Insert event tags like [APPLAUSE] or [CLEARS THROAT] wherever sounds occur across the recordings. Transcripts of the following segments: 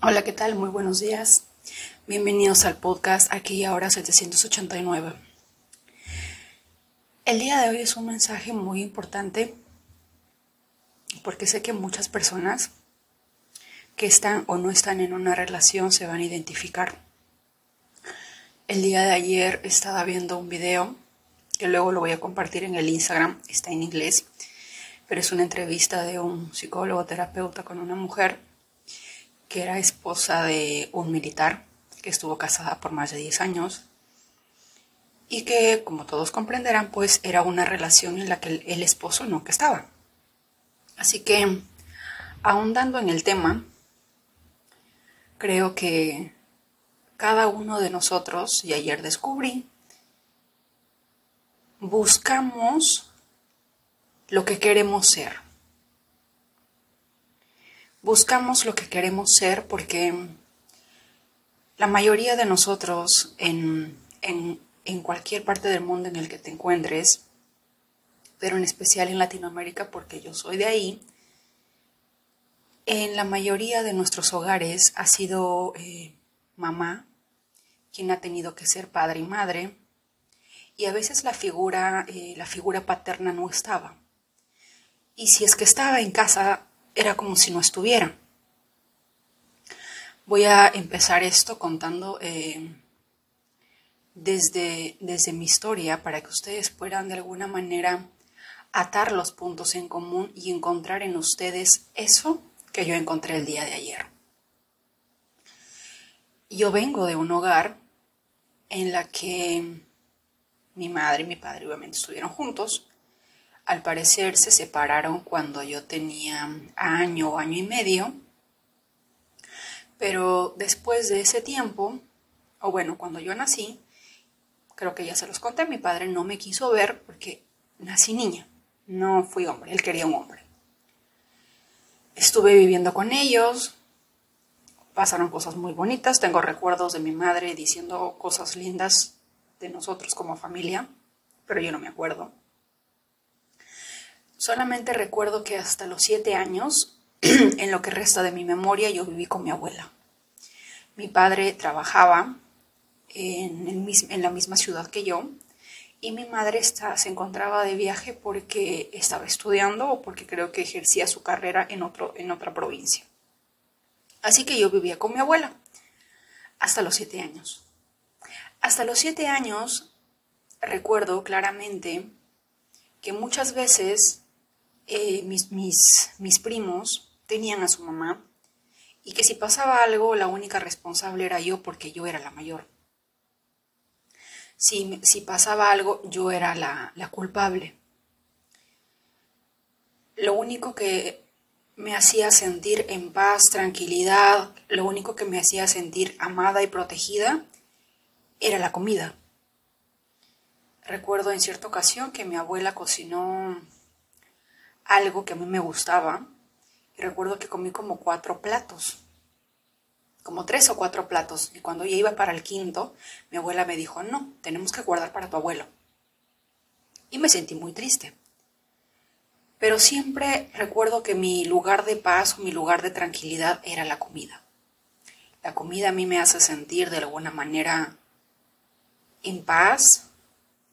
Hola, ¿qué tal? Muy buenos días. Bienvenidos al podcast Aquí y Ahora 789. El día de hoy es un mensaje muy importante porque sé que muchas personas que están o no están en una relación se van a identificar. El día de ayer estaba viendo un video que luego lo voy a compartir en el Instagram, está en inglés, pero es una entrevista de un psicólogo terapeuta con una mujer que era esposa de un militar que estuvo casada por más de 10 años y que, como todos comprenderán, pues era una relación en la que el, esposo nunca estaba. Así que, ahondando en el tema, creo que cada uno de nosotros, y ayer descubrí, buscamos lo que queremos ser buscamos lo que queremos ser porque la mayoría de nosotros en, cualquier parte del mundo en el que te encuentres, pero en especial en Latinoamérica porque yo soy de ahí, en la mayoría de nuestros hogares ha sido eh, mamá quien ha tenido que ser padre y madre, y a veces la figura, eh, la figura paterna no estaba. Y si es que estaba en casa, era como si no estuviera. Voy a empezar esto contando eh, desde, desde mi historia para que ustedes puedan de alguna manera atar los puntos en común y encontrar en ustedes eso que yo encontré el día de ayer. Yo vengo de un hogar en la que mi madre y mi padre obviamente estuvieron juntos, al parecer se separaron cuando yo tenía año o año y medio, pero después de ese tiempo, o bueno, cuando yo nací, creo que ya se los conté, mi padre no me quiso ver porque nací niña, no fui hombre, él quería un hombre. Estuve viviendo con ellos, pasaron cosas muy bonitas, tengo recuerdos de mi madre diciendo cosas lindas de nosotros como familia, pero yo no me acuerdo. Solamente recuerdo que hasta los siete años, [CLEARS THROAT] en lo que resta de mi memoria, yo viví con mi abuela. Mi padre trabajaba en, la misma ciudad que yo y mi madre se encontraba de viaje porque estaba estudiando o porque creo que ejercía su carrera en, en otra provincia. Así que yo vivía con mi abuela hasta los siete años. Hasta los siete años recuerdo claramente que muchas veces eh, mis, mis, mis primos tenían a su mamá y que si pasaba algo la única responsable era yo porque yo era la mayor. Si, si pasaba algo yo era la, la culpable. Lo único que me hacía sentir en paz, tranquilidad, lo único que me hacía sentir amada y protegida era la comida. Recuerdo en cierta ocasión que mi abuela cocinó algo que a mí me gustaba. Y recuerdo que comí como cuatro platos, como tres o cuatro platos. Y cuando ya iba para el quinto, mi abuela me dijo, no, tenemos que guardar para tu abuelo. Y me sentí muy triste. Pero siempre recuerdo que mi lugar de paz o mi lugar de tranquilidad era la comida. La comida a mí me hace sentir de alguna manera en paz,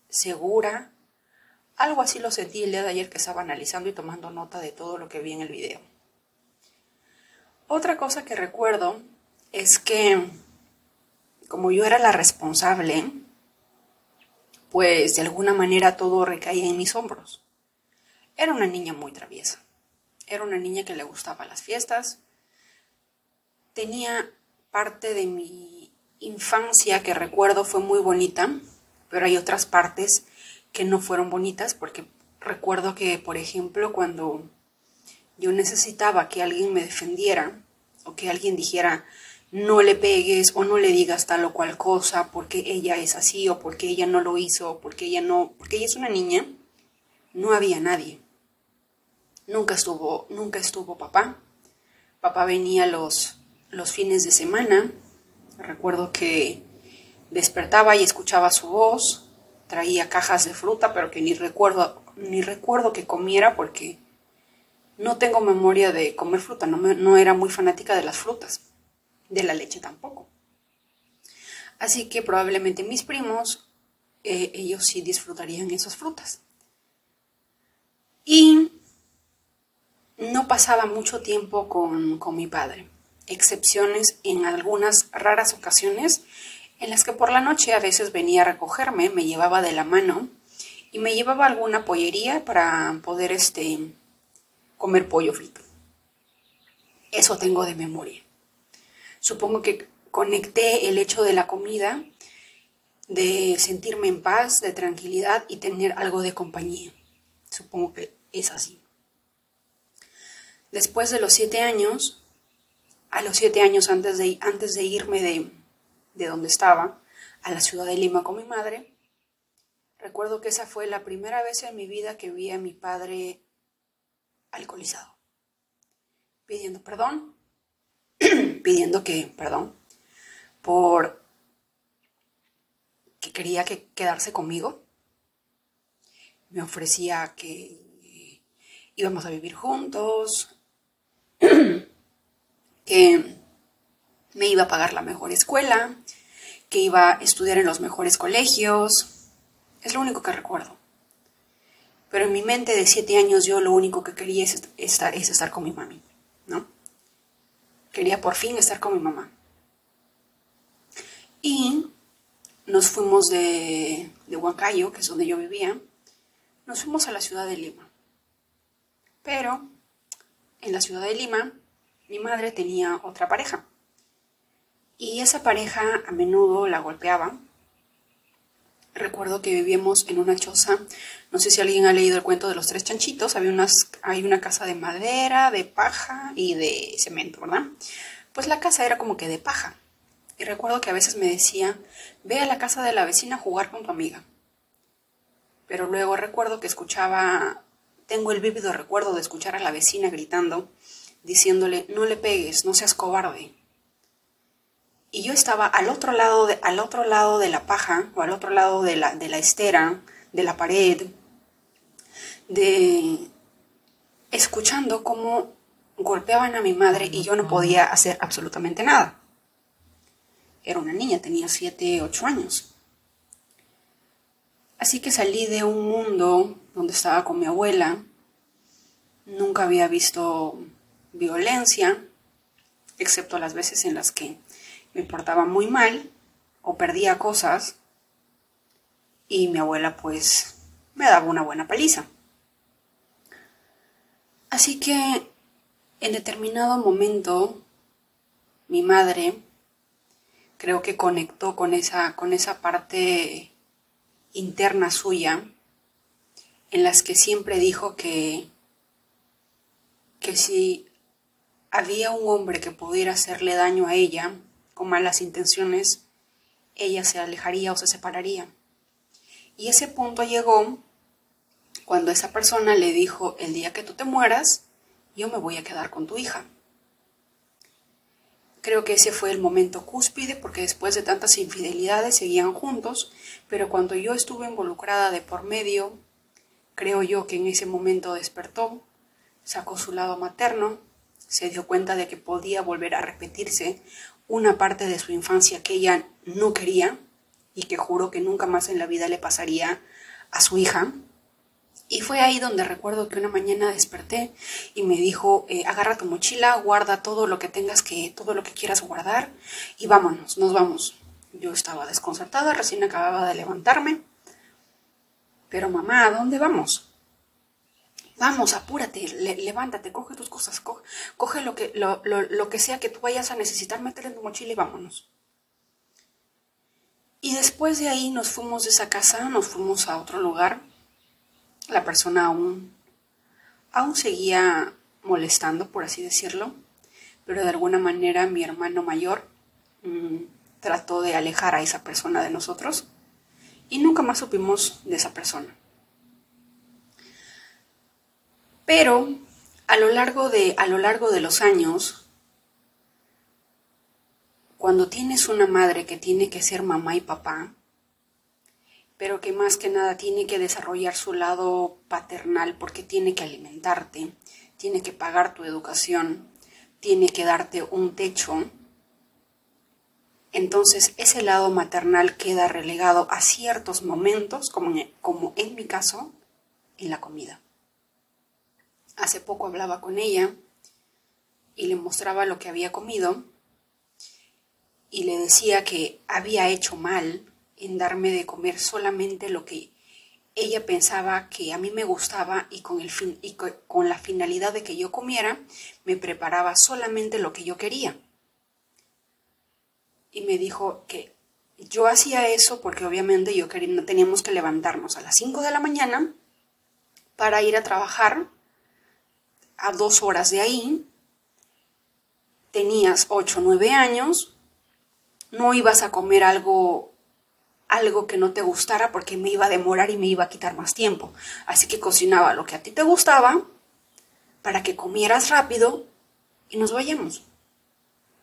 segura, algo así lo sentí el día de ayer que estaba analizando y tomando nota de todo lo que vi en el video. Otra cosa que recuerdo es que como yo era la responsable, pues de alguna manera todo recaía en mis hombros. Era una niña muy traviesa. Era una niña que le gustaba las fiestas. Tenía parte de mi infancia que recuerdo fue muy bonita, pero hay otras partes que no fueron bonitas porque recuerdo que, por ejemplo, cuando yo necesitaba que alguien me defendiera o que alguien dijera no le pegues o no le digas tal o cual cosa porque ella es así o porque ella no lo hizo o porque ella no, porque ella es una niña, no había nadie. Nunca estuvo, nunca estuvo papá. Papá venía los, los fines de semana. Recuerdo que despertaba y escuchaba su voz traía cajas de fruta, pero que ni recuerdo, ni recuerdo que comiera porque no tengo memoria de comer fruta, no, no era muy fanática de las frutas. de la leche tampoco. Así que probablemente mis primos, eh, ellos sí disfrutarían esas frutas. Y no pasaba mucho tiempo con, con mi padre, excepciones en algunas raras ocasiones en las que por la noche a veces venía a recogerme, me llevaba de la mano y me llevaba alguna pollería para poder este, comer pollo frito. Eso tengo de memoria. Supongo que conecté el hecho de la comida, de sentirme en paz, de tranquilidad y tener algo de compañía. Supongo que es así. Después de los siete años, a los siete años antes de, antes de irme de, de donde estaba, a la ciudad de Lima con mi madre, recuerdo que esa fue la primera vez en mi vida que vi a mi padre alcoholizado, pidiendo perdón, [CLEARS THROAT] pidiendo que, perdón, por que quería que quedarse conmigo. Me ofrecía que íbamos a vivir juntos, [CLEARS THROAT] que me iba a pagar la mejor escuela, que iba a estudiar en los mejores colegios. Es lo único que recuerdo. Pero en mi mente de siete años yo lo único que quería es estar, es estar con mi mami, ¿no? Quería por fin estar con mi mamá. Y nos fuimos de, de Huancayo, que es donde yo vivía, nos fuimos a la ciudad de Lima. Pero en la ciudad de Lima, mi madre tenía otra pareja. Y esa pareja a menudo la golpeaba. Recuerdo que vivíamos en una choza, no sé si alguien ha leído el cuento de los tres chanchitos, había unas, hay una casa de madera, de paja y de cemento, ¿verdad? Pues la casa era como que de paja. Y recuerdo que a veces me decía, ve a la casa de la vecina a jugar con tu amiga. Pero luego recuerdo que escuchaba, tengo el vívido recuerdo de escuchar a la vecina gritando, diciéndole, no le pegues, no seas cobarde y yo estaba al otro lado de, al otro lado de la paja o al otro lado de la, de la estera, de la pared, de escuchando cómo golpeaban a mi madre y yo no podía hacer absolutamente nada. Era una niña, tenía 7, 8 años. Así que salí de un mundo donde estaba con mi abuela. Nunca había visto violencia, excepto las veces en las que me portaba muy mal o perdía cosas y mi abuela pues me daba una buena paliza. Así que en determinado momento mi madre creo que conectó con esa, con esa parte interna suya en las que siempre dijo que, que si había un hombre que pudiera hacerle daño a ella, con malas intenciones, ella se alejaría o se separaría. Y ese punto llegó cuando esa persona le dijo, el día que tú te mueras, yo me voy a quedar con tu hija. Creo que ese fue el momento cúspide porque después de tantas infidelidades seguían juntos, pero cuando yo estuve involucrada de por medio, creo yo que en ese momento despertó, sacó su lado materno, se dio cuenta de que podía volver a repetirse una parte de su infancia que ella no quería y que juró que nunca más en la vida le pasaría a su hija. Y fue ahí donde recuerdo que una mañana desperté y me dijo, eh, agarra tu mochila, guarda todo lo que tengas que, todo lo que quieras guardar y vámonos, nos vamos. Yo estaba desconcertada, recién acababa de levantarme. Pero mamá, ¿a dónde vamos? Vamos, apúrate, levántate, coge tus cosas, coge, lo, que, lo, que sea que tú vayas a necesitar meter en tu mochila y vámonos. Y después de ahí nos fuimos de esa casa, nos fuimos a otro lugar. La persona aún, aún seguía molestando, por así decirlo, pero de alguna manera mi hermano mayor mm, trató de alejar a esa persona de nosotros y nunca más supimos de esa persona. Pero a lo largo de, a lo largo de los años, cuando tienes una madre que tiene que ser mamá y papá, pero que más que nada tiene que desarrollar su lado paternal porque tiene que alimentarte, tiene que pagar tu educación, tiene que darte un techo, Entonces ese lado maternal queda relegado a ciertos momentos, como como en mi caso, en la comida. Hace poco hablaba con ella y le mostraba lo que había comido y le decía que había hecho mal en darme de comer solamente lo que ella pensaba que a mí me gustaba y con, el fin, y con la finalidad de que yo comiera, me preparaba solamente lo que yo quería. Y me dijo que yo hacía eso porque obviamente yo quería, teníamos que levantarnos a las 5 de la mañana para ir a trabajar a dos horas de ahí. Tenías 8 o 9 años, no ibas a comer algo algo que no te gustara porque me iba a demorar y me iba a quitar más tiempo. Así que cocinaba lo que a ti te gustaba para que comieras rápido y nos vayamos.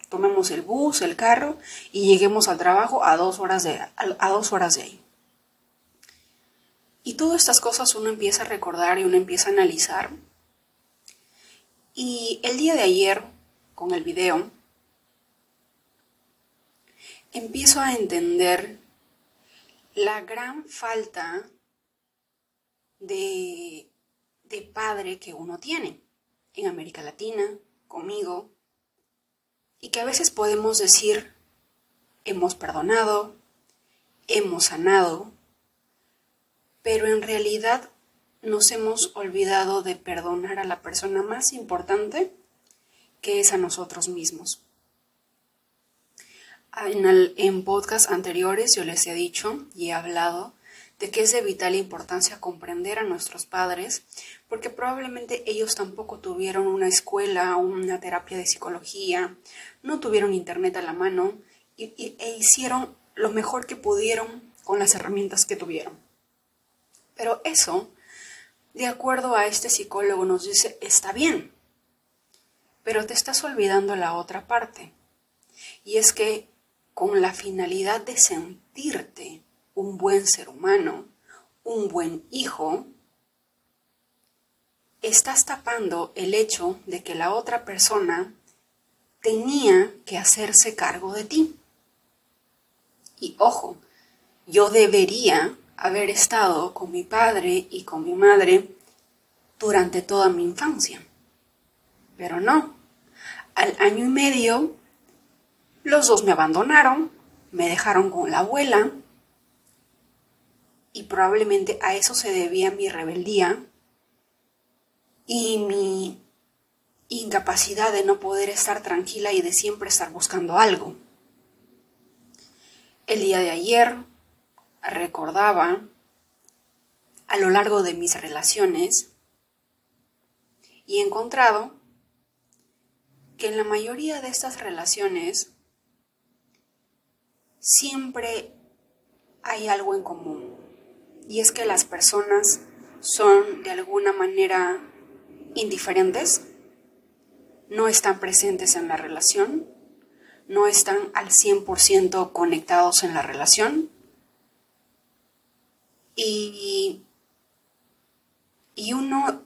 Tomemos el bus, el carro y lleguemos al trabajo a dos horas de, a dos horas de ahí. Y todas estas cosas uno empieza a recordar y uno empieza a analizar. Y el día de ayer, con el video, empiezo a entender la gran falta de, de padre que uno tiene en América Latina, conmigo, y que a veces podemos decir, hemos perdonado, hemos sanado, pero en realidad nos hemos olvidado de perdonar a la persona más importante que es a nosotros mismos. En, el, podcasts anteriores yo les he dicho y he hablado de que es de vital importancia comprender a nuestros padres, porque probablemente ellos tampoco tuvieron una escuela una terapia de psicología, no tuvieron internet a la mano y, e hicieron lo mejor que pudieron con las herramientas que tuvieron. Pero eso, de acuerdo a este psicólogo, nos dice, está bien, pero te estás olvidando la otra parte. Y es que con la finalidad de sentirte un buen ser humano, un buen hijo, estás tapando el hecho de que la otra persona tenía que hacerse cargo de ti. Y ojo, yo debería haber estado con mi padre y con mi madre durante toda mi infancia. Pero no. Al año y medio los dos me abandonaron, me dejaron con la abuela y probablemente a eso se debía mi rebeldía y mi incapacidad de no poder estar tranquila y de siempre estar buscando algo. El día de ayer recordaba a lo largo de mis relaciones y he encontrado que en la mayoría de estas relaciones siempre hay algo en común y es que las personas son de alguna manera indiferentes, no están presentes en la relación, no están al 100% conectados en la relación y, y uno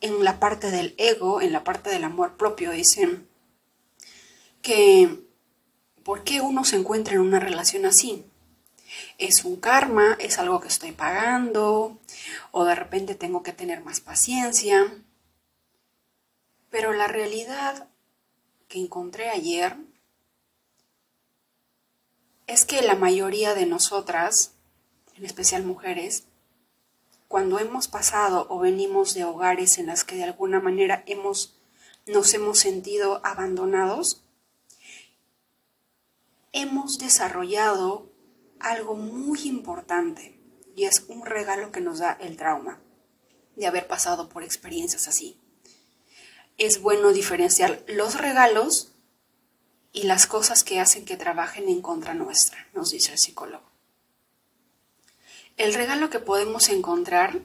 en la parte del ego, en la parte del amor propio, dicen que ¿Por qué uno se encuentra en una relación así? ¿Es un karma? ¿Es algo que estoy pagando? ¿O de repente tengo que tener más paciencia? Pero la realidad que encontré ayer es que la mayoría de nosotras, en especial mujeres, cuando hemos pasado o venimos de hogares en las que de alguna manera hemos, nos hemos sentido abandonados, hemos desarrollado algo muy importante y es un regalo que nos da el trauma de haber pasado por experiencias así. Es bueno diferenciar los regalos y las cosas que hacen que trabajen en contra nuestra, nos dice el psicólogo. El regalo que podemos encontrar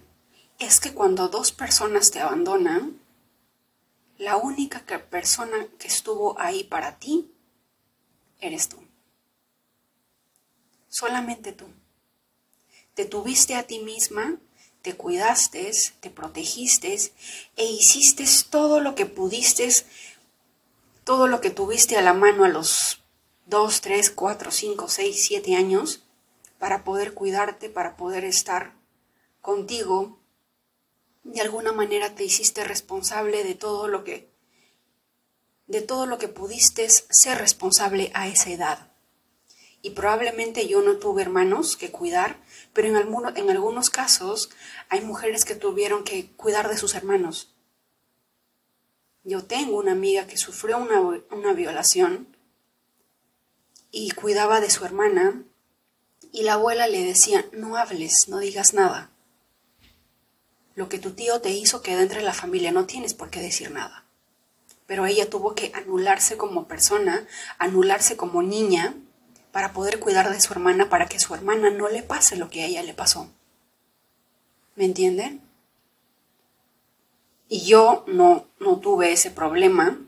es que cuando dos personas te abandonan, la única persona que estuvo ahí para ti eres tú solamente tú. Te tuviste a ti misma, te cuidaste, te protegiste e hiciste todo lo que pudiste, todo lo que tuviste a la mano a los dos, tres, cuatro, cinco, seis, siete años para poder cuidarte, para poder estar contigo. De alguna manera te hiciste responsable de todo lo que de todo lo que pudiste ser responsable a esa edad. Y probablemente yo no tuve hermanos que cuidar, pero en, en algunos casos hay mujeres que tuvieron que cuidar de sus hermanos. Yo tengo una amiga que sufrió una, una violación y cuidaba de su hermana y la abuela le decía, no hables, no digas nada. Lo que tu tío te hizo queda entre la familia, no tienes por qué decir nada pero ella tuvo que anularse como persona, anularse como niña, para poder cuidar de su hermana, para que su hermana no le pase lo que a ella le pasó. ¿Me entienden? Y yo no, no tuve ese problema,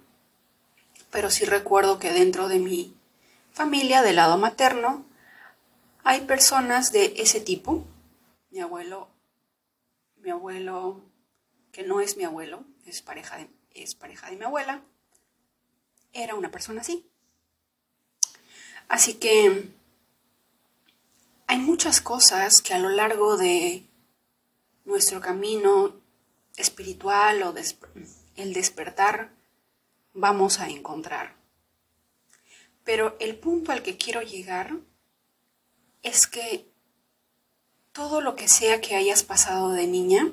pero sí recuerdo que dentro de mi familia, del lado materno, hay personas de ese tipo. Mi abuelo, mi abuelo, que no es mi abuelo, es pareja de, es pareja de mi abuela, era una persona así. Así que hay muchas cosas que a lo largo de nuestro camino espiritual o el despertar vamos a encontrar. Pero el punto al que quiero llegar es que todo lo que sea que hayas pasado de niña,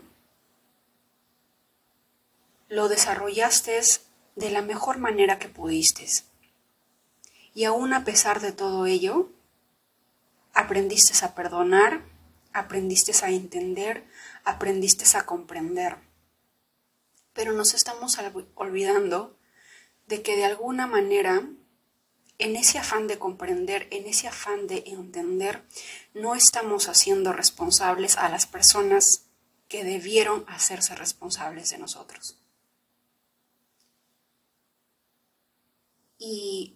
lo desarrollaste de la mejor manera que pudiste. Y aún a pesar de todo ello, aprendiste a perdonar, aprendiste a entender, aprendiste a comprender. Pero nos estamos olvidando de que de alguna manera, en ese afán de comprender, en ese afán de entender, no estamos haciendo responsables a las personas que debieron hacerse responsables de nosotros. Y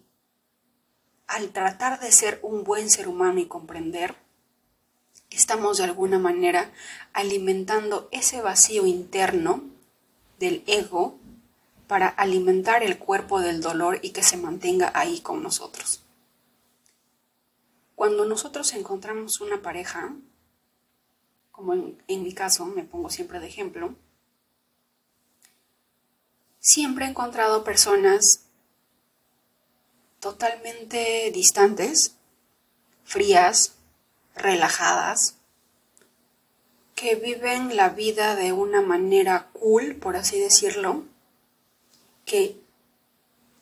al tratar de ser un buen ser humano y comprender, estamos de alguna manera alimentando ese vacío interno del ego para alimentar el cuerpo del dolor y que se mantenga ahí con nosotros. Cuando nosotros encontramos una pareja, como en, mi caso, me pongo siempre de ejemplo, siempre he encontrado personas totalmente distantes, frías, relajadas, que viven la vida de una manera cool, por así decirlo, que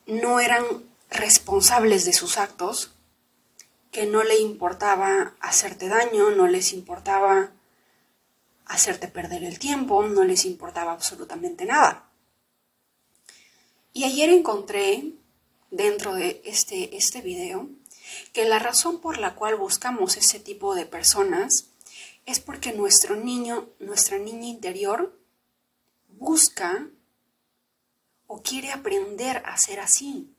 no eran responsables de sus actos, que no le importaba hacerte daño, no les importaba hacerte perder el tiempo, no les importaba absolutamente nada. Y ayer encontré dentro de este, este video que la razón por la cual buscamos ese tipo de personas es porque nuestro niño, nuestra niña interior, busca o quiere aprender a ser así.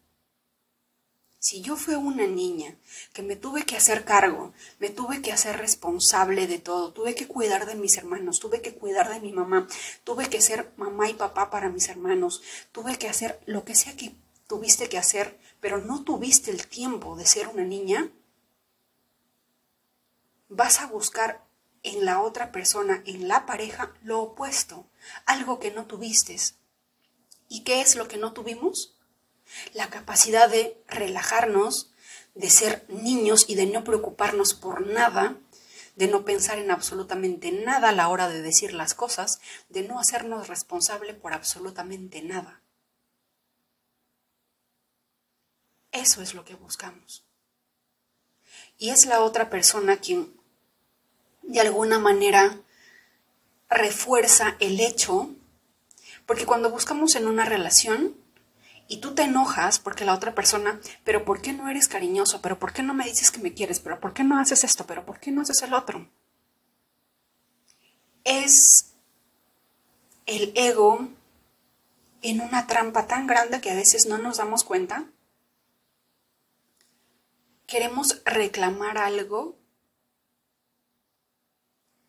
Si yo fui una niña que me tuve que hacer cargo, me tuve que hacer responsable de todo, tuve que cuidar de mis hermanos, tuve que cuidar de mi mamá, tuve que ser mamá y papá para mis hermanos, tuve que hacer lo que sea que tuviste que hacer, pero no tuviste el tiempo de ser una niña, vas a buscar en la otra persona, en la pareja, lo opuesto, algo que no tuviste. ¿Y qué es lo que no tuvimos? La capacidad de relajarnos, de ser niños y de no preocuparnos por nada, de no pensar en absolutamente nada a la hora de decir las cosas, de no hacernos responsable por absolutamente nada. Eso es lo que buscamos. Y es la otra persona quien de alguna manera refuerza el hecho, porque cuando buscamos en una relación y tú te enojas porque la otra persona, pero ¿por qué no eres cariñoso? ¿Pero por qué no me dices que me quieres? ¿Pero por qué no haces esto? ¿Pero por qué no haces el otro? Es el ego en una trampa tan grande que a veces no nos damos cuenta queremos reclamar algo,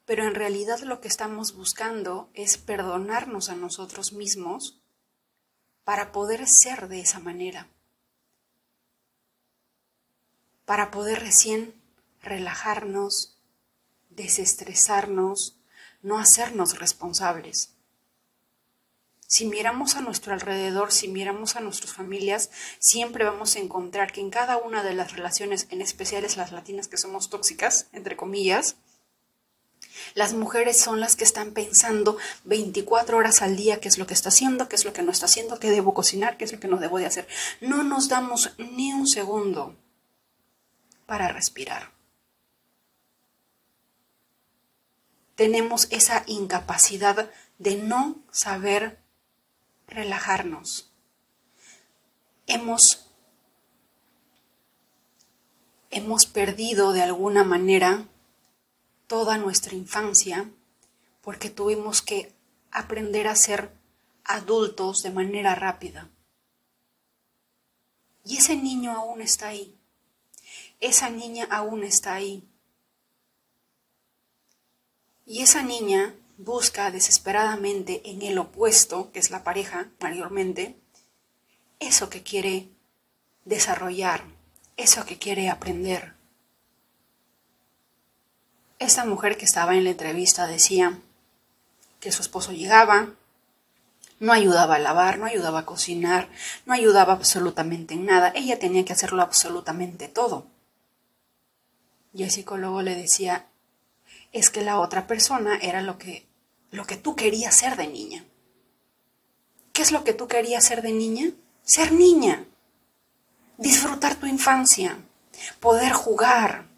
pero en realidad lo que estamos buscando es perdonarnos a nosotros mismos para poder ser de esa manera. para poder recién relajarnos, desestresarnos, no hacernos responsables. Si miramos a nuestro alrededor, si miramos a nuestras familias, siempre vamos a encontrar que en cada una de las relaciones, en especial las latinas que somos tóxicas, entre comillas, las mujeres son las que están pensando 24 horas al día qué es lo que está haciendo, qué es lo que no está haciendo, qué debo cocinar, qué es lo que no debo de hacer. No nos damos ni un segundo para respirar. Tenemos esa incapacidad de no saber relajarnos. Hemos, hemos perdido de alguna manera toda nuestra infancia porque tuvimos que aprender a ser adultos de manera rápida. Y ese niño aún está ahí. Esa niña aún está ahí. Y esa niña busca desesperadamente en el opuesto, que es la pareja mayormente, eso que quiere desarrollar, eso que quiere aprender. Esta mujer que estaba en la entrevista decía que su esposo llegaba, no ayudaba a lavar, no ayudaba a cocinar, no ayudaba absolutamente en nada, ella tenía que hacerlo absolutamente todo. Y el psicólogo le decía, es que la otra persona era lo que, lo que tú querías ser de niña. ¿Qué es lo que tú querías ser de niña? Ser niña. Disfrutar tu infancia. Poder jugar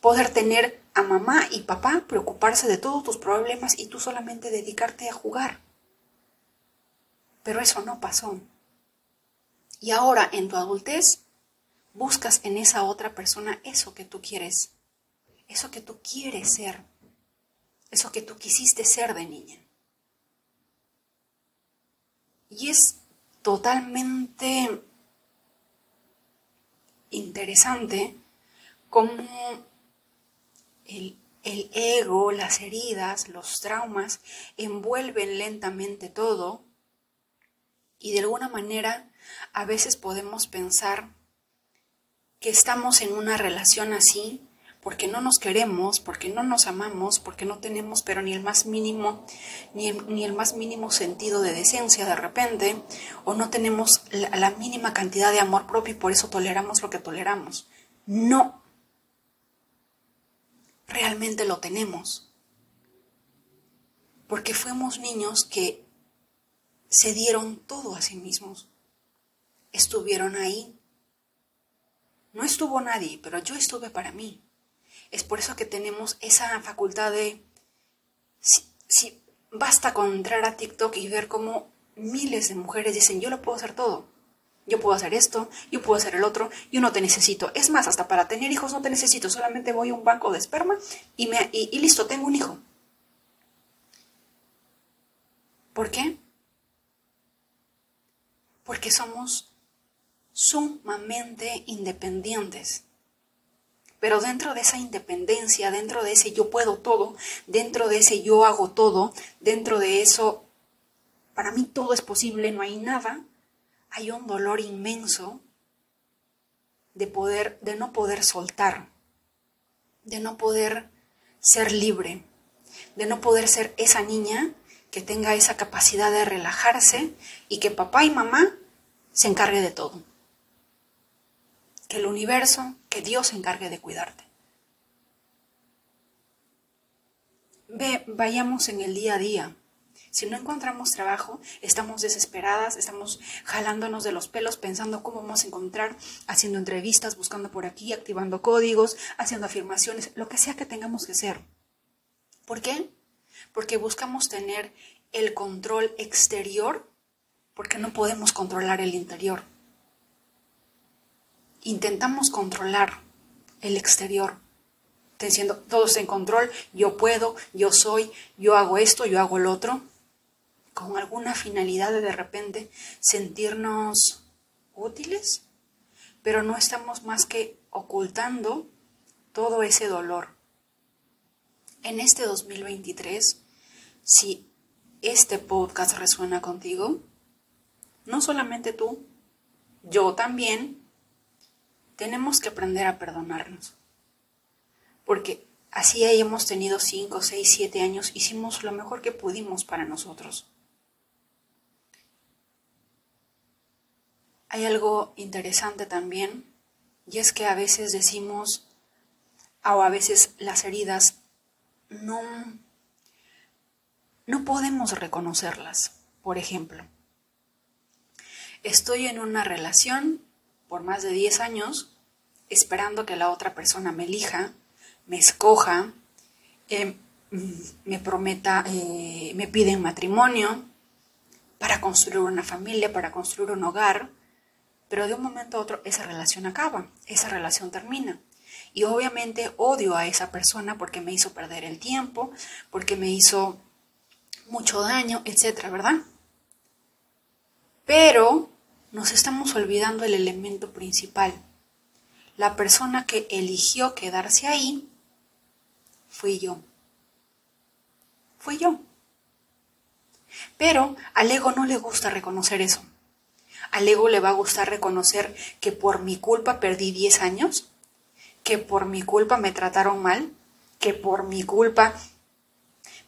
poder tener a mamá y papá preocuparse de todos tus problemas y tú solamente dedicarte a jugar. Pero eso no pasó. Y ahora en tu adultez buscas en esa otra persona eso que tú quieres, eso que tú quieres ser, eso que tú quisiste ser de niña. Y es totalmente interesante cómo el, ego, las heridas, los traumas envuelven lentamente todo y de alguna manera a veces podemos pensar que estamos en una relación así porque no nos queremos, porque no nos amamos, porque no tenemos pero ni el más mínimo ni el, ni el más mínimo sentido de decencia de repente o no tenemos la, la mínima cantidad de amor propio y por eso toleramos lo que toleramos. No, realmente lo tenemos. Porque fuimos niños que se dieron todo a sí mismos. Estuvieron ahí. No estuvo nadie, pero yo estuve para mí. Es por eso que tenemos esa facultad de... Si, basta con entrar a TikTok y ver cómo miles de mujeres dicen, yo lo puedo hacer todo. Yo puedo hacer esto, yo puedo hacer el otro, yo no te necesito. Es más, hasta para tener hijos no te necesito, solamente voy a un banco de esperma y, me, y, listo, tengo un hijo. ¿Por qué? Porque somos sumamente independientes. Pero dentro de esa independencia, dentro de ese yo puedo todo, dentro de ese yo hago todo, dentro de eso, para mí todo es posible, no hay nada, hay un dolor inmenso de poder, de no poder soltar, de no poder ser libre, de no poder ser esa niña que tenga esa capacidad de relajarse y que papá y mamá se encargue de todo. Que el universo, que Dios se encargue de cuidarte. Ve, vayamos en el día a día. Si no encontramos trabajo, estamos desesperadas, estamos jalándonos de los pelos pensando cómo vamos a encontrar, haciendo entrevistas, buscando por aquí, activando códigos, haciendo afirmaciones, lo que sea que tengamos que hacer. ¿Por qué? Porque buscamos tener el control exterior porque no podemos controlar el interior. Intentamos controlar el exterior, diciendo todos en control, yo puedo, yo soy, yo hago esto, yo hago el otro, con alguna finalidad de de repente sentirnos útiles, pero no estamos más que ocultando todo ese dolor. En este 2023, si este podcast resuena contigo, no solamente tú, yo también, tenemos que aprender a perdonarnos. Porque así hemos tenido 5, 6, 7 años, hicimos lo mejor que pudimos para nosotros. Hay algo interesante también, y es que a veces decimos, o a veces las heridas no, no podemos reconocerlas. Por ejemplo, estoy en una relación por más de 10 años esperando que la otra persona me elija, me escoja, eh, me prometa, eh, me pide matrimonio para construir una familia, para construir un hogar, pero de un momento a otro esa relación acaba, esa relación termina. Y obviamente odio a esa persona porque me hizo perder el tiempo, porque me hizo mucho daño, etcétera, ¿verdad? Pero nos estamos olvidando el elemento principal. La persona que eligió quedarse ahí fui yo. Fui yo. Pero al ego no le gusta reconocer eso. Al ego le va a gustar reconocer que por mi culpa perdí 10 años, que por mi culpa me trataron mal, que por mi culpa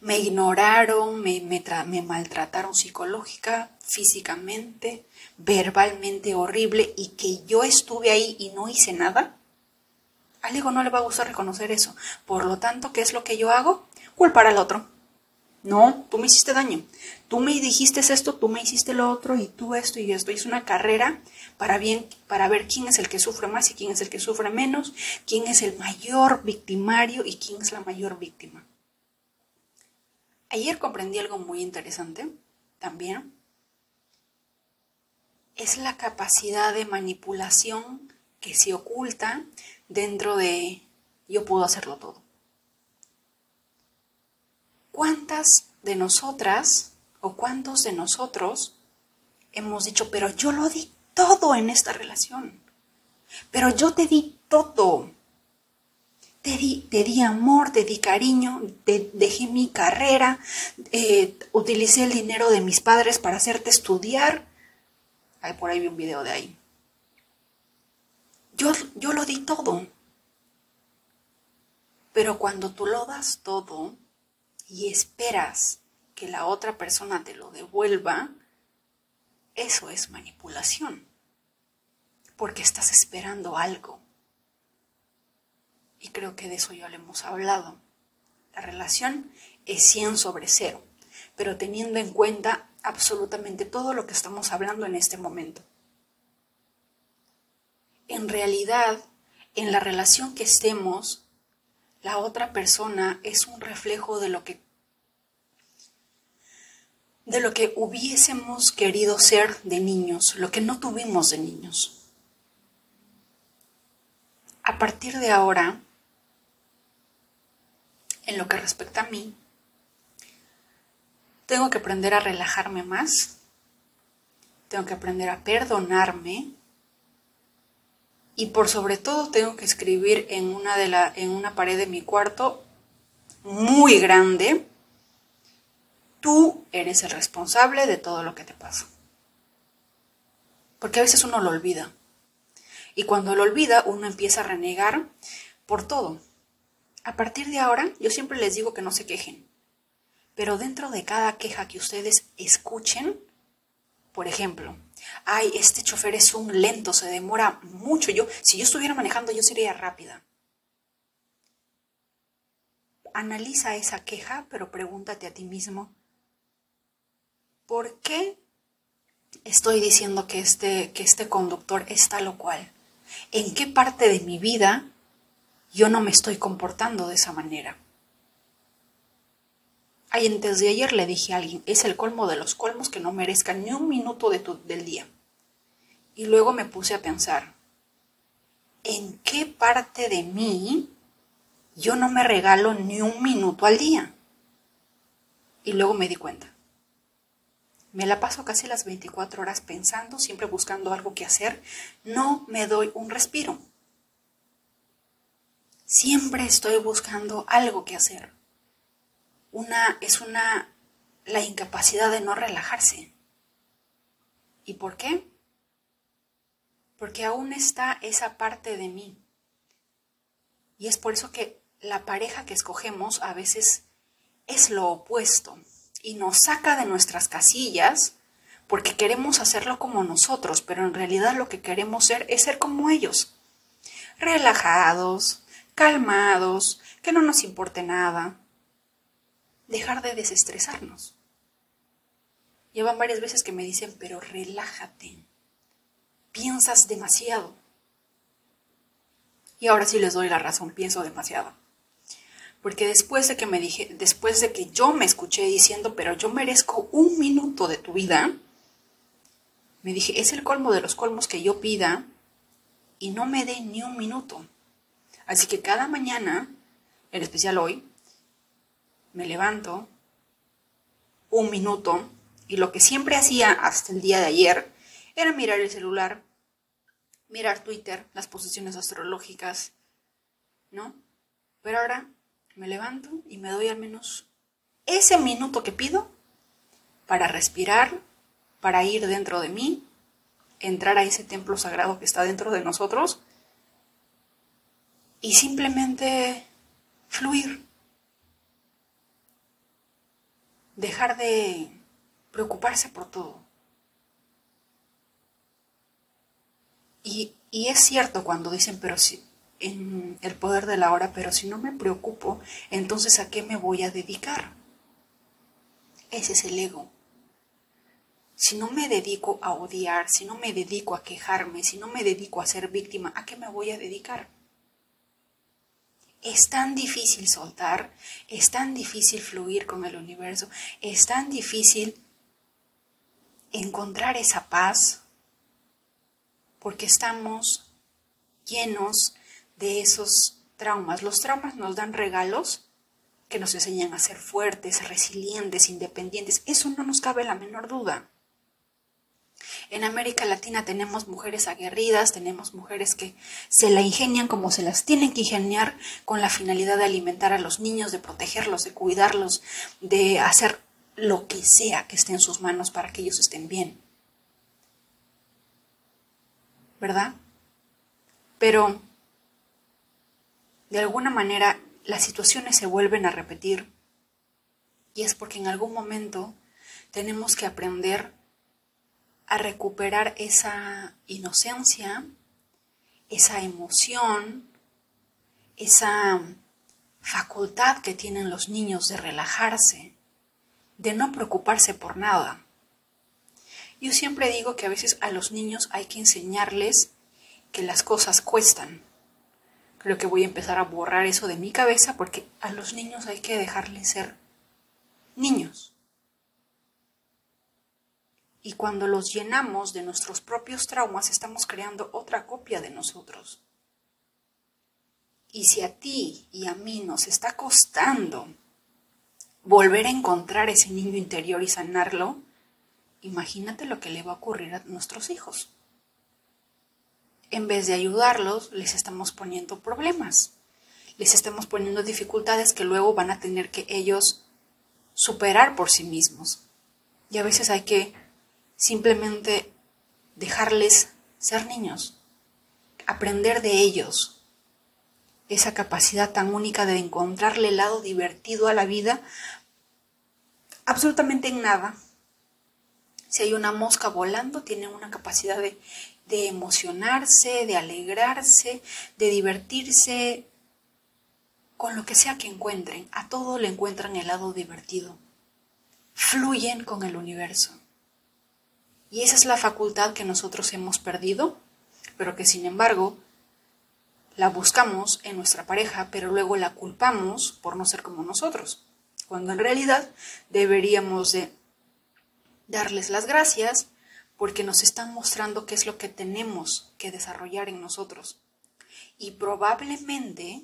me ignoraron, me, maltrataron psicológica, físicamente, verbalmente horrible y que yo estuve ahí y no hice nada. Al ego no le va a gustar reconocer eso. Por lo tanto, ¿qué es lo que yo hago? Culpar al otro. No, tú me hiciste daño. Tú me dijiste esto, tú me hiciste lo otro y tú esto y esto. Es una carrera para, bien, para ver quién es el que sufre más y quién es el que sufre menos, quién es el mayor victimario y quién es la mayor víctima. Ayer comprendí algo muy interesante también. Es la capacidad de manipulación que se oculta dentro de yo puedo hacerlo todo. ¿Cuántas de nosotras o cuántos de nosotros hemos dicho, pero yo lo di todo en esta relación? Pero yo te di todo. Te di, te di amor, te di cariño, dejé mi carrera, eh, utilicé el dinero de mis padres para hacerte estudiar. Ay, por ahí vi un video de ahí. Yo, yo lo di todo. Pero cuando tú lo das todo, y esperas que la otra persona te lo devuelva, eso es manipulación, porque estás esperando algo. Y creo que de eso ya lo hemos hablado. La relación es 100 sobre 0, pero teniendo en cuenta absolutamente todo lo que estamos hablando en este momento. En realidad, en la relación que estemos, la otra persona es un reflejo de lo que de lo que hubiésemos querido ser de niños, lo que no tuvimos de niños. A partir de ahora, en lo que respecta a mí, tengo que aprender a relajarme más, tengo que aprender a perdonarme y por sobre todo tengo que escribir en una, de la, en una pared de mi cuarto muy grande, tú eres el responsable de todo lo que te pasa. Porque a veces uno lo olvida. Y cuando lo olvida, uno empieza a renegar por todo. A partir de ahora, yo siempre les digo que no se quejen. Pero dentro de cada queja que ustedes escuchen, por ejemplo, ay, este chofer es un lento, se demora mucho. Yo, si yo estuviera manejando, yo sería rápida. Analiza esa queja, pero pregúntate a ti mismo, ¿por qué estoy diciendo que este, que este conductor es tal o cual? ¿En qué parte de mi vida yo no me estoy comportando de esa manera? Antes de ayer le dije a alguien, es el colmo de los colmos que no merezcan ni un minuto de del día. Y luego me puse a pensar, ¿en qué parte de mí yo no me regalo ni un minuto al día? Y luego me di cuenta. Me la paso casi las 24 horas pensando, siempre buscando algo que hacer. No me doy un respiro. Siempre estoy buscando algo que hacer una, es una, la incapacidad de no relajarse. ¿Y por qué? porque aún está esa parte de mí. Y es por eso que la pareja que escogemos a veces es lo opuesto y nos saca de nuestras casillas porque queremos hacerlo como nosotros, pero en realidad lo que queremos ser es ser como ellos. Relajados, calmados, que no nos importe nada. Dejar de desestresarnos. Llevan varias veces que me dicen, pero relájate. Piensas demasiado. Y ahora sí les doy la razón, pienso demasiado. Porque después de que me dije, después de que yo me escuché diciendo, pero yo merezco un minuto de tu vida, me dije, es el colmo de los colmos que yo pida y no me dé ni un minuto. Así que cada mañana, en especial hoy, me levanto un minuto y lo que siempre hacía hasta el día de ayer era mirar el celular, mirar Twitter, las posiciones astrológicas, ¿no? Pero ahora me levanto y me doy al menos ese minuto que pido para respirar, para ir dentro de mí, entrar a ese templo sagrado que está dentro de nosotros y simplemente fluir. Dejar de preocuparse por todo. Y, es cierto cuando dicen, pero si en el poder de la hora, pero si no me preocupo, entonces ¿a qué me voy a dedicar? Ese es el ego. Si no me dedico a odiar, si no me dedico a quejarme, si no me dedico a ser víctima, ¿a qué me voy a dedicar? Es tan difícil soltar, es tan difícil fluir con el universo, es tan difícil encontrar esa paz porque estamos llenos de esos traumas. Los traumas nos dan regalos que nos enseñan a ser fuertes, resilientes, independientes. Eso no nos cabe la menor duda. En América Latina tenemos mujeres aguerridas, tenemos mujeres que se la ingenian como se las tienen que ingeniar con la finalidad de alimentar a los niños, de protegerlos, de cuidarlos, de hacer lo que sea que esté en sus manos para que ellos estén bien. ¿Verdad? Pero de alguna manera las situaciones se vuelven a repetir y es porque en algún momento tenemos que aprender a recuperar esa inocencia, esa emoción, esa facultad que tienen los niños de relajarse, de no preocuparse por nada. Yo siempre digo que a veces a los niños hay que enseñarles que las cosas cuestan. Creo que voy a empezar a borrar eso de mi cabeza porque a los niños hay que dejarles ser niños. Y cuando los llenamos de nuestros propios traumas, estamos creando otra copia de nosotros. Y si a ti y a mí nos está costando volver a encontrar ese niño interior y sanarlo, imagínate lo que le va a ocurrir a nuestros hijos. En vez de ayudarlos, les estamos poniendo problemas, les estamos poniendo dificultades que luego van a tener que ellos superar por sí mismos. Y a veces hay que simplemente dejarles ser niños, aprender de ellos, esa capacidad tan única de encontrarle el lado divertido a la vida, absolutamente en nada. Si hay una mosca volando, tiene una capacidad de, de emocionarse, de alegrarse, de divertirse, con lo que sea que encuentren. A todo le encuentran el lado divertido. Fluyen con el universo. Y esa es la facultad que nosotros hemos perdido, pero que sin embargo la buscamos en nuestra pareja, pero luego la culpamos por no ser como nosotros, cuando en realidad deberíamos de darles las gracias porque nos están mostrando qué es lo que tenemos que desarrollar en nosotros. Y probablemente,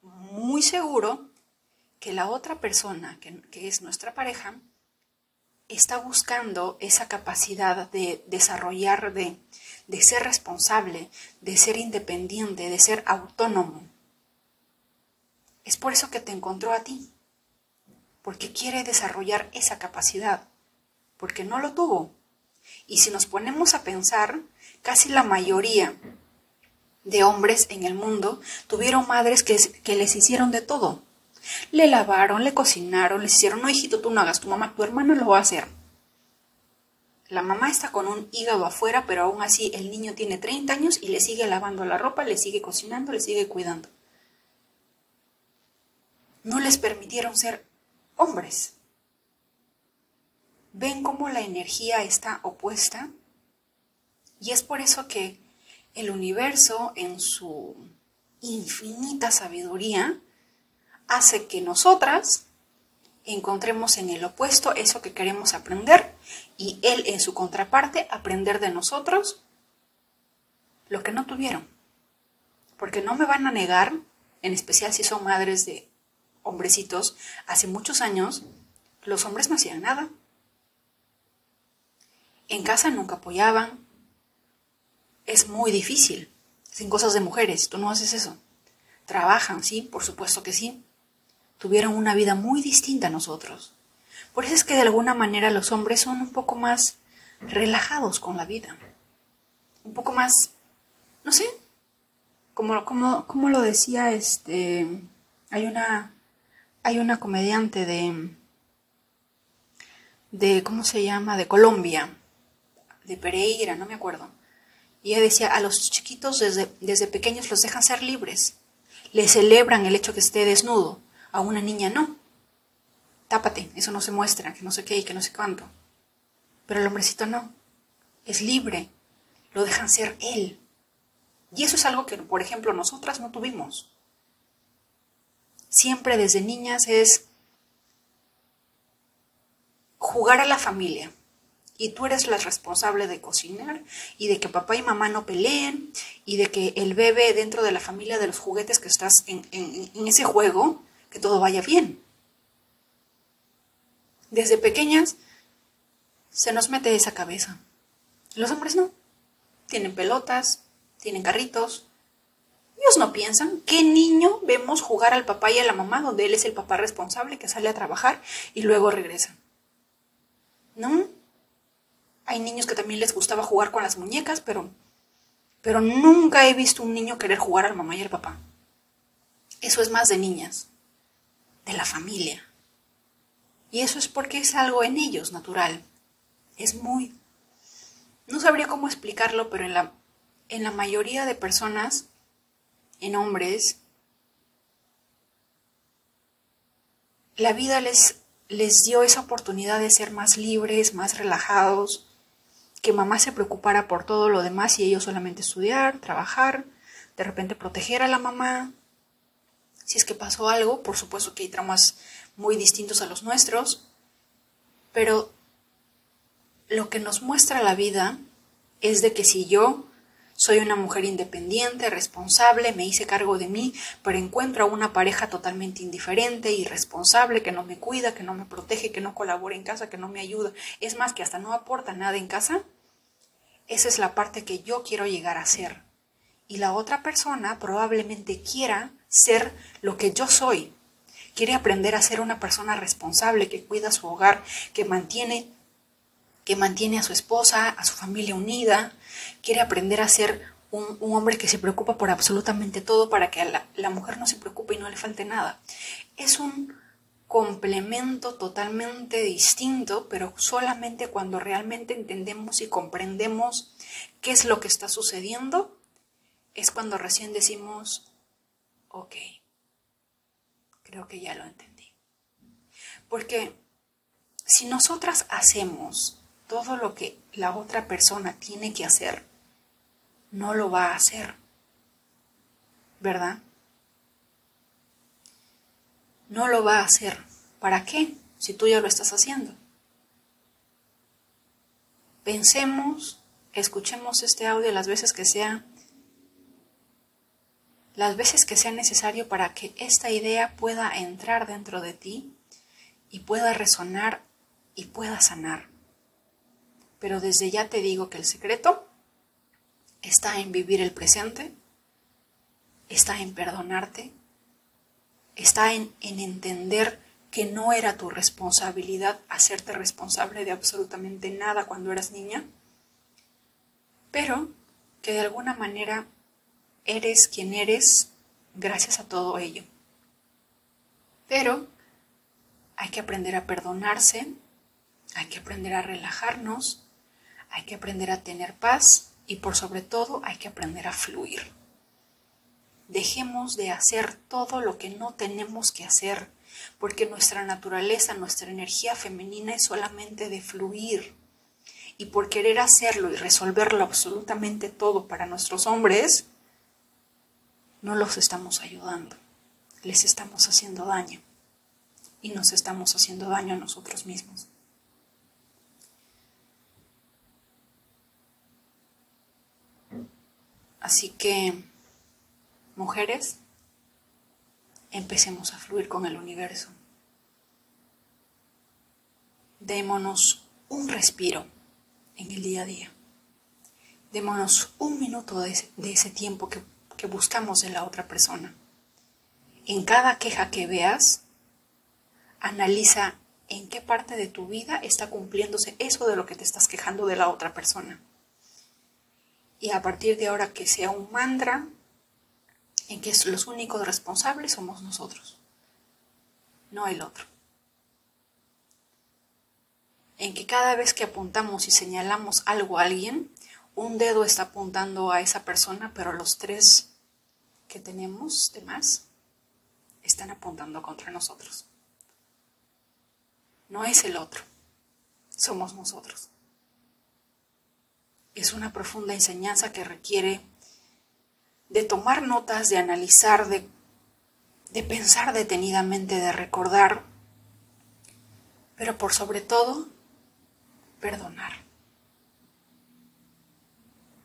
muy seguro, que la otra persona, que, que es nuestra pareja, está buscando esa capacidad de desarrollar, de, de ser responsable, de ser independiente, de ser autónomo. Es por eso que te encontró a ti, porque quiere desarrollar esa capacidad, porque no lo tuvo. Y si nos ponemos a pensar, casi la mayoría de hombres en el mundo tuvieron madres que, que les hicieron de todo. Le lavaron, le cocinaron, le hicieron, no hijito, tú no hagas, tu mamá, tu hermano lo va a hacer. La mamá está con un hígado afuera, pero aún así el niño tiene 30 años y le sigue lavando la ropa, le sigue cocinando, le sigue cuidando. No les permitieron ser hombres. ¿Ven cómo la energía está opuesta? Y es por eso que el universo, en su infinita sabiduría, hace que nosotras encontremos en el opuesto eso que queremos aprender y él en su contraparte aprender de nosotros lo que no tuvieron. Porque no me van a negar, en especial si son madres de hombrecitos, hace muchos años los hombres no hacían nada. En casa nunca apoyaban. Es muy difícil. Sin cosas de mujeres, tú no haces eso. Trabajan, sí, por supuesto que sí tuvieron una vida muy distinta a nosotros. Por eso es que de alguna manera los hombres son un poco más relajados con la vida. Un poco más, no sé, como, como, como lo decía este, hay una, hay una comediante de, de, ¿cómo se llama? De Colombia, de Pereira, no me acuerdo. Y ella decía, a los chiquitos desde, desde pequeños los dejan ser libres. Les celebran el hecho que esté desnudo a una niña no. Tápate, eso no se muestra, que no sé qué y que no sé cuánto. Pero el hombrecito no. Es libre. Lo dejan ser él. Y eso es algo que, por ejemplo, nosotras no tuvimos. Siempre desde niñas es jugar a la familia. Y tú eres la responsable de cocinar y de que papá y mamá no peleen y de que el bebé dentro de la familia de los juguetes que estás en, en ese juego que todo vaya bien. Desde pequeñas se nos mete esa cabeza. Los hombres no. Tienen pelotas, tienen carritos. Ellos no piensan qué niño vemos jugar al papá y a la mamá donde él es el papá responsable que sale a trabajar y luego regresa. ¿No? Hay niños que también les gustaba jugar con las muñecas, pero pero nunca he visto un niño querer jugar al mamá y al papá. Eso es más de niñas de la familia. Y eso es porque es algo en ellos natural. Es muy... No sabría cómo explicarlo, pero en la, en la mayoría de personas, en hombres, la vida les, les dio esa oportunidad de ser más libres, más relajados, que mamá se preocupara por todo lo demás y ellos solamente estudiar, trabajar, de repente proteger a la mamá, si es que pasó algo, por supuesto que hay traumas muy distintos a los nuestros, pero lo que nos muestra la vida es de que si yo soy una mujer independiente, responsable, me hice cargo de mí, pero encuentro a una pareja totalmente indiferente, irresponsable, que no me cuida, que no me protege, que no colabora en casa, que no me ayuda, es más, que hasta no aporta nada en casa, esa es la parte que yo quiero llegar a ser. Y la otra persona probablemente quiera ser lo que yo soy. Quiere aprender a ser una persona responsable que cuida su hogar, que mantiene que mantiene a su esposa, a su familia unida, quiere aprender a ser un, hombre que se preocupa por absolutamente todo para que la, la mujer no se preocupe y no le falte nada. Es un complemento totalmente distinto, pero solamente cuando realmente entendemos y comprendemos qué es lo que está sucediendo, es cuando recién decimos, ok, creo que ya lo entendí. Porque si nosotras hacemos todo lo que la otra persona tiene que hacer, no lo va a hacer. ¿Verdad? No lo va a hacer. ¿Para qué? Si tú ya lo estás haciendo. Pensemos, escuchemos este audio las veces que sea las veces que sea necesario para que esta idea pueda entrar dentro de ti y pueda resonar y pueda sanar. Pero desde ya te digo que el secreto está en vivir el presente, está en perdonarte, está en, en entender que no era tu responsabilidad hacerte responsable de absolutamente nada cuando eras niña, pero que de alguna manera eres quien eres gracias a todo ello. Pero hay que aprender a perdonarse, hay que aprender a relajarnos, hay que aprender a tener paz y por sobre todo hay que aprender a fluir. Dejemos de hacer todo lo que no tenemos que hacer, porque nuestra naturaleza, nuestra energía femenina es solamente de fluir. Y por querer hacerlo y resolverlo absolutamente todo para nuestros hombres, no los estamos ayudando, les estamos haciendo daño y nos estamos haciendo daño a nosotros mismos. Así que, mujeres, empecemos a fluir con el universo. Démonos un respiro en el día a día. Démonos un minuto de ese, tiempo que, que buscamos en la otra persona. En cada queja que veas, analiza en qué parte de tu vida está cumpliéndose eso de lo que te estás quejando de la otra persona. Y a partir de ahora que sea un mantra en que los únicos responsables somos nosotros, no el otro. En que cada vez que apuntamos y señalamos algo a alguien, un dedo está apuntando a esa persona, pero los tres que tenemos de más están apuntando contra nosotros. No es el otro, somos nosotros. Es una profunda enseñanza que requiere de tomar notas, de analizar, de, de pensar detenidamente, de recordar, pero por sobre todo, perdonar.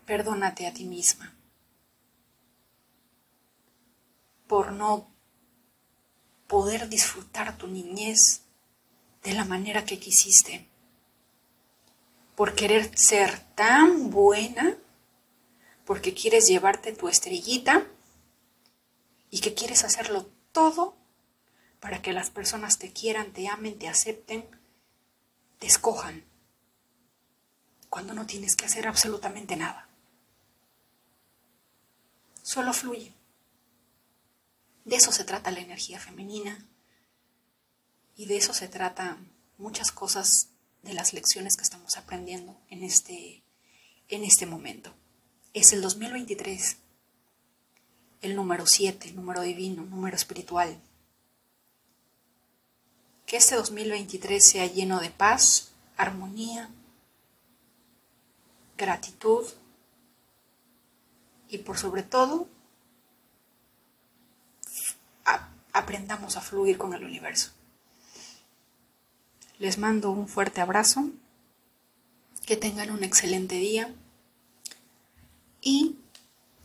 Perdónate a ti misma por no poder disfrutar tu niñez de la manera que quisiste, por querer ser tan buena porque quieres llevarte tu estrellita y que quieres hacerlo todo para que las personas te quieran, te amen, te acepten, te escojan, cuando no tienes que hacer absolutamente nada. Solo fluye. De eso se trata la energía femenina y de eso se trata muchas cosas de las lecciones que estamos aprendiendo en este, en este momento es el 2023, el número 7, el número divino, número espiritual. Que este 2023 sea lleno de paz, armonía, gratitud y por sobre todo aprendamos a fluir con el universo. Les mando un fuerte abrazo, que tengan un excelente día y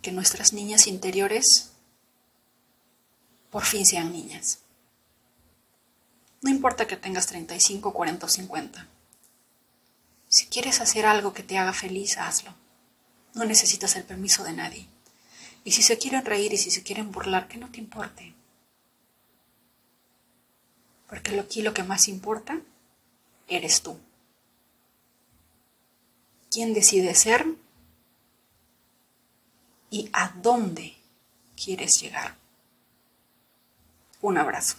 que nuestras niñas interiores por fin sean niñas. No importa que tengas 35, 40 o 50. Si quieres hacer algo que te haga feliz, hazlo. No necesitas el permiso de nadie. Y si se quieren reír y si se quieren burlar, que no te importe. Porque aquí lo que más importa eres tú. ¿Quién decide ser? y a dónde quieres llegar. Un abrazo.